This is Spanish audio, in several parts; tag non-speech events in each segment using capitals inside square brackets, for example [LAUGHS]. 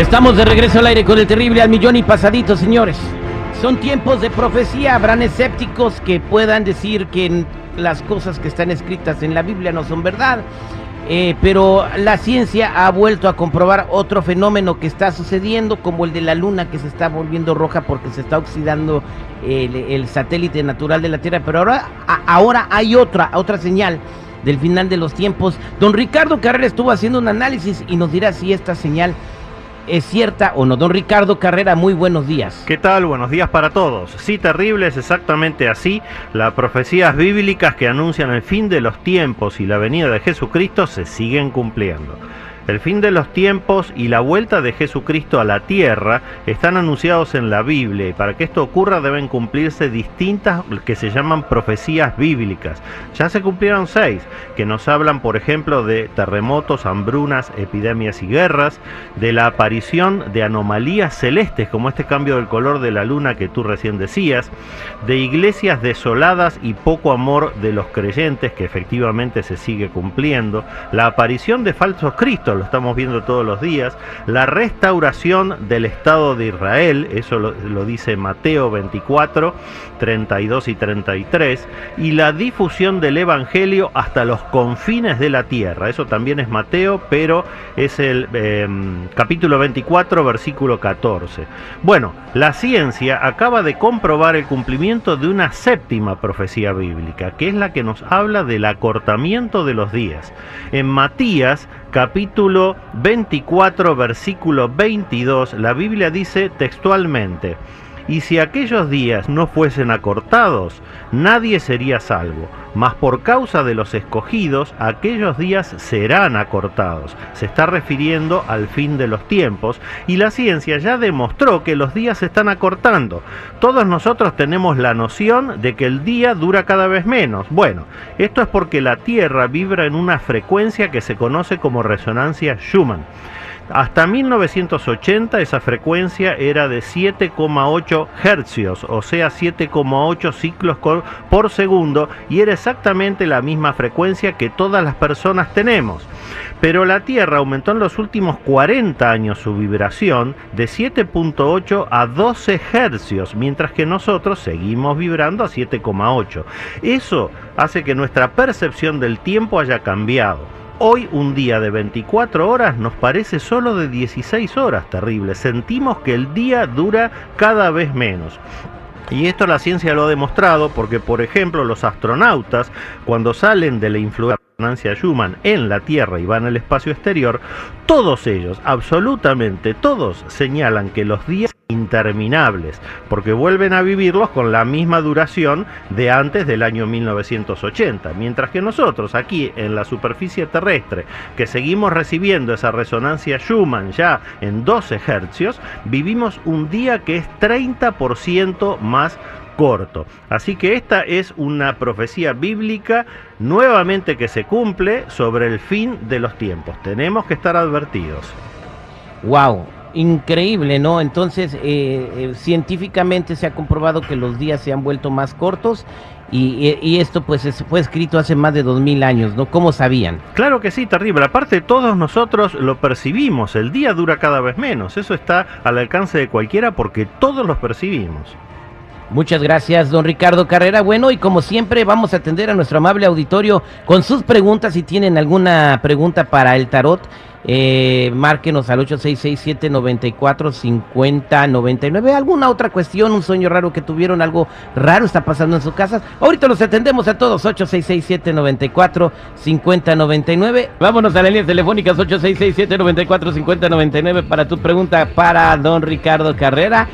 Estamos de regreso al aire con el terrible al millón y pasadito, señores. Son tiempos de profecía. Habrán escépticos que puedan decir que las cosas que están escritas en la Biblia no son verdad. Eh, pero la ciencia ha vuelto a comprobar otro fenómeno que está sucediendo, como el de la luna que se está volviendo roja porque se está oxidando el, satélite natural de la Tierra. Pero ahora, ahora hay otra, otra señal del final de los tiempos. Don Ricardo Carrera estuvo haciendo un análisis y nos dirá si esta señal es cierta o no. Don Ricardo Carrera, muy buenos días. ¿Qué tal? Buenos días para todos. Sí, terrible, es exactamente así. Las profecías bíblicas que anuncian el fin de los tiempos y la venida de Jesucristo se siguen cumpliendo. El fin de los tiempos y la vuelta de Jesucristo a la tierra están anunciados en la Biblia y para que esto ocurra deben cumplirse distintas que se llaman profecías bíblicas. Ya se cumplieron seis, que nos hablan por ejemplo de terremotos, hambrunas, epidemias y guerras, de la aparición de anomalías celestes como este cambio del color de la luna que tú recién decías, de iglesias desoladas y poco amor de los creyentes que efectivamente se sigue cumpliendo, la aparición de falsos cristos, lo estamos viendo todos los días, la restauración del Estado de Israel, eso lo, dice Mateo 24, 32 y 33, y la difusión del Evangelio hasta los confines de la tierra, eso también es Mateo, pero es el em, capítulo 24, versículo 14. Bueno, la ciencia acaba de comprobar el cumplimiento de una séptima profecía bíblica, que es la que nos habla del acortamiento de los días. En Matías capítulo 24, versículo 22, la Biblia dice textualmente, y si aquellos días no fuesen acortados, nadie sería salvo, mas por causa de los escogidos, aquellos días serán acortados. Se está refiriendo al fin de los tiempos y la ciencia ya demostró que los días se están acortando. Todos nosotros tenemos la noción de que el día dura cada vez menos. Bueno, esto es porque la Tierra vibra en una frecuencia que se conoce como resonancia Schumann. Hasta 1980 esa frecuencia era de 7,8 hercios, o sea 7,8 ciclos por segundo, y era exactamente la misma frecuencia que todas las personas tenemos. Pero la Tierra aumentó en los últimos 40 años su vibración de 7.8 a 12 hercios, mientras que nosotros seguimos vibrando a 7,8. Eso hace que nuestra percepción del tiempo haya cambiado. Hoy un día de 24 horas nos parece solo de 16 horas terrible. Sentimos que el día dura cada vez menos. Y esto la ciencia lo ha demostrado porque, por ejemplo, los astronautas, cuando salen de la influencia Schumann en la Tierra y van al espacio exterior, todos ellos, absolutamente todos, señalan que los días interminables, porque vuelven a vivirlos con la misma duración de antes del año 1980, mientras que nosotros aquí en la superficie terrestre, que seguimos recibiendo esa resonancia Schumann ya en 12 hercios, vivimos un día que es 30% más corto. Así que esta es una profecía bíblica nuevamente que se cumple sobre el fin de los tiempos. Tenemos que estar advertidos. Wow, increíble, ¿no? Entonces, eh, eh, científicamente se ha comprobado que los días se han vuelto más cortos y, esto pues fue escrito hace más de dos mil años, ¿no? ¿Cómo sabían? Claro que sí, terrible. Aparte todos nosotros lo percibimos, el día dura cada vez menos, eso está al alcance de cualquiera porque todos los percibimos. Muchas gracias, don Ricardo Carrera. Bueno, y como siempre, vamos a atender a nuestro amable auditorio con sus preguntas. Si tienen alguna pregunta para el tarot, eh, márquenos al 8667-945099. ¿Alguna otra cuestión, un sueño raro que tuvieron, algo raro está pasando en su casa? Ahorita los atendemos a todos, 8667-945099. Vámonos a las líneas telefónicas 8667-945099 para tu pregunta para don Ricardo Carrera.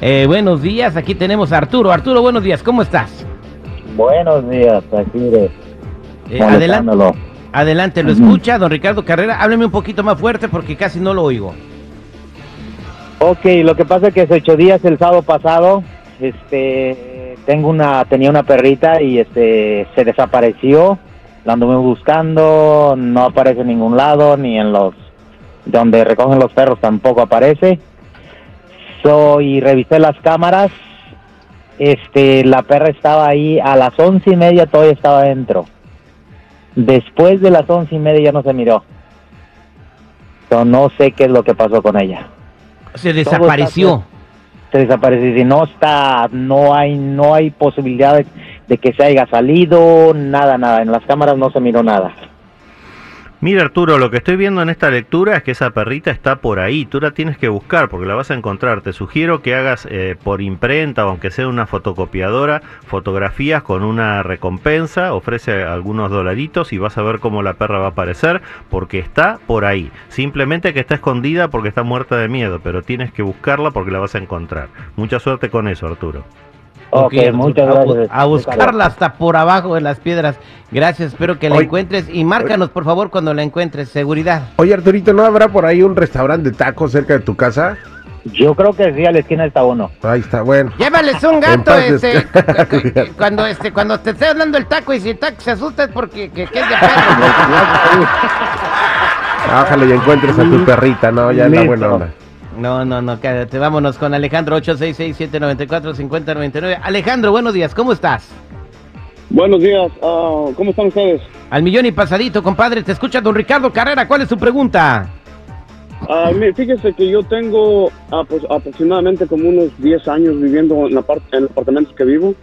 Eh, buenos días, aquí tenemos a Arturo. Arturo, buenos días, ¿cómo estás? Buenos días, de... Eh, adelante, adelante, lo escucha, don Ricardo Carrera. Hábleme un poquito más fuerte porque casi no lo oigo. Ok, lo que pasa es que hace ocho días, el sábado pasado, este, tengo una, tenía una perrita y este, se desapareció. La anduve buscando, no aparece en ningún lado, ni en los, donde recogen los perros tampoco aparece So, y revisé las cámaras. Este, la perra estaba ahí a las once y media, todavía estaba adentro. Después de las once y media ya no se miró. So, no sé qué es lo que pasó con ella. Se desapareció. Se desapareció. Y no está, no hay, no hay posibilidad de, de que se haya salido, nada, nada. En las cámaras no se miró nada. Mira Arturo, lo que estoy viendo en esta lectura es que esa perrita está por ahí, tú la tienes que buscar porque la vas a encontrar. Te sugiero que hagas eh, por imprenta aunque sea una fotocopiadora, fotografías con una recompensa, ofrece algunos dolaritos y vas a ver cómo la perra va a aparecer porque está por ahí. Simplemente que está escondida porque está muerta de miedo, pero tienes que buscarla porque la vas a encontrar. Mucha suerte con eso Arturo. Ok, muchas a, gracias. a buscarla hasta por abajo de las piedras. Gracias, espero que la encuentres y márcanos por favor cuando la encuentres. Seguridad. Oye, Arturito, ¿no habrá por ahí un restaurante de tacos cerca de tu casa? Yo creo que sí, a la esquina está uno. Ahí está, bueno. Llévales un gato, este, cuando este, cuando te esté hablando el taco y si el taco se asusta es porque que, que es de perro. [LAUGHS] Ojalá y encuentres a tu perrita, ¿no? Ya es la buena onda. No, no, no, cállate. Vámonos con Alejandro 866-794-5099. Alejandro, buenos días, ¿cómo estás? Buenos días, ah, ¿cómo están ustedes? Al millón y pasadito, compadre, te escucha don Ricardo Carrera. ¿Cuál es su pregunta? Ah, mire, fíjese que yo tengo apro- aproximadamente como unos 10 años viviendo en, la parte, en los apartamentos que vivo.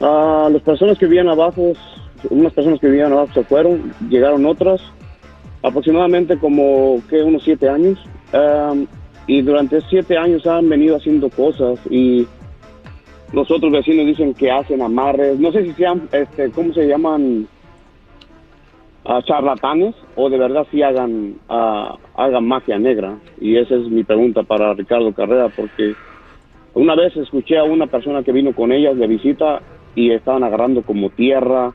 Ah, las personas que vivían abajo, unas personas que vivían abajo se fueron, llegaron otras, aproximadamente como que unos 7 años. Ah, y durante 7 años han venido haciendo cosas y los otros vecinos dicen que hacen amarres, no sé si sean, este, ¿cómo se llaman? a charlatanes o de verdad si hagan ah, hagan magia negra. Y esa es mi pregunta para Ricardo Carrera porque una vez escuché a una persona que vino con ellas de visita y estaban agarrando como tierra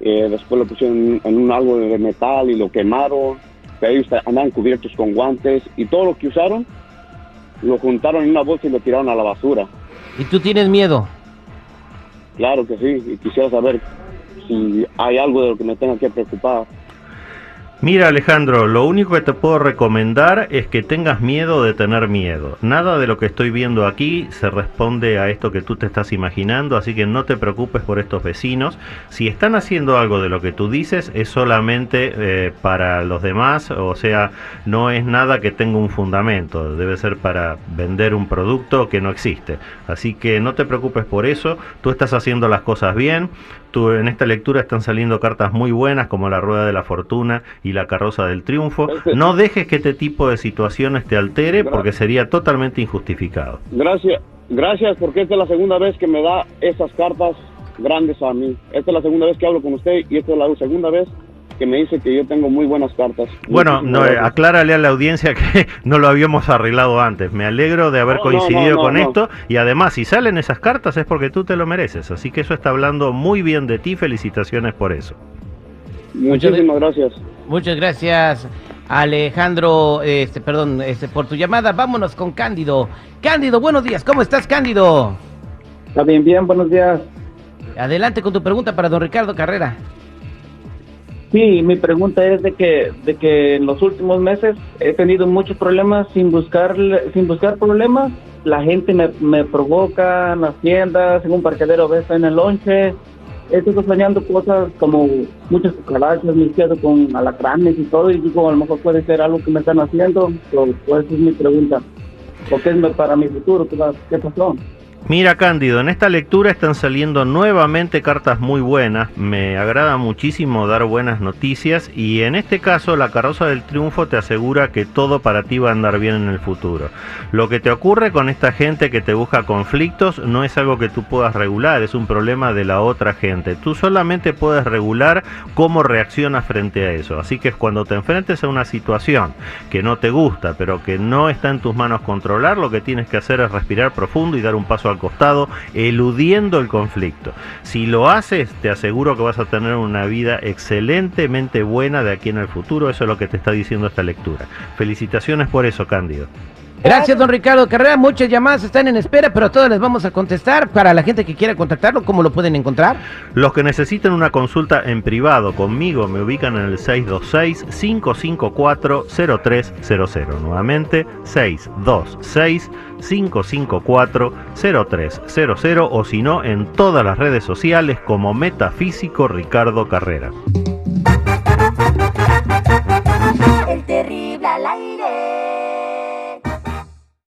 eh, después lo pusieron en un algo de metal y lo quemaron. Pero ellos andaban cubiertos con guantes y todo lo que usaron lo juntaron en una bolsa y lo tiraron a la basura ¿Y tú tienes miedo? claro que sí y quisiera saber si hay algo de lo que me tenga que preocupar Mira Alejandro, lo único que te puedo recomendar es que tengas miedo de tener miedo. Nada de lo que estoy viendo aquí se responde a esto que tú te estás imaginando, así que no te preocupes por estos vecinos. Si están haciendo algo de lo que tú dices es solamente eh, para los demás, o sea, no es nada que tenga un fundamento, debe ser para vender un producto que no existe. Así que no te preocupes por eso, tú estás haciendo las cosas bien. Tú, en esta lectura están saliendo cartas muy buenas como la Rueda de la Fortuna y la Carroza del Triunfo. No dejes que este tipo de situaciones te altere porque sería totalmente injustificado. Gracias, gracias porque esta es la segunda vez que me da esas cartas grandes a mí. Esta es la segunda vez que hablo con usted y esta es la segunda vez que me dice que yo tengo muy buenas cartas. Bueno, no, eh, aclárale a la audiencia [LAUGHS] que no lo habíamos arreglado antes. Me alegro de haber No, coincidido no, no, con no. esto y además si salen esas cartas es porque tú te lo mereces. Así que eso está hablando muy bien de ti. Felicitaciones por eso. Muchísimas gracias. Muchas gracias, Alejandro, este, perdón, este, por tu llamada. Vámonos con Cándido. Cándido, buenos días. ¿Cómo estás, Cándido? Está bien, bien, buenos días. Adelante con tu pregunta para don Ricardo Carrera. Sí, mi pregunta es de que, de que en los últimos meses he tenido muchos problemas sin buscar, sin buscar problemas. La gente me, me provoca en las tiendas, en un parqueadero, ves en el lonche. Estoy soñando cosas como muchas cucarachas, me quedo con alacranes y todo, y digo, a lo mejor puede ser algo que me están haciendo. So, pues esa es mi pregunta. ¿O qué es para mi futuro? ¿Qué, va- qué pasó? Mira Cándido, en esta lectura están saliendo nuevamente cartas muy buenas, me agrada muchísimo dar buenas noticias y en este caso la carroza del triunfo te asegura que todo para ti va a andar bien en el futuro. Lo que te ocurre con esta gente que te busca conflictos no es algo que tú puedas regular, es un problema de la otra gente. Tú solamente puedes regular cómo reaccionas frente a eso. Así que cuando te enfrentes a una situación que no te gusta, pero que no está en tus manos controlar, lo que tienes que hacer es respirar profundo y dar un paso al costado, eludiendo el conflicto. Si lo haces, te aseguro que vas a tener una vida excelentemente buena de aquí en el futuro. Eso es lo que te está diciendo esta lectura. Felicitaciones por eso, Cándido. Gracias, don Ricardo Carrera. Muchas llamadas están en espera, pero a todas les vamos a contestar. Para la gente que quiera contactarlo, ¿cómo lo pueden encontrar? Los que necesiten una consulta en privado conmigo me ubican en el 626-554-0300. Nuevamente, 626-554-0300 o si no, en todas las redes sociales como Metafísico Ricardo Carrera.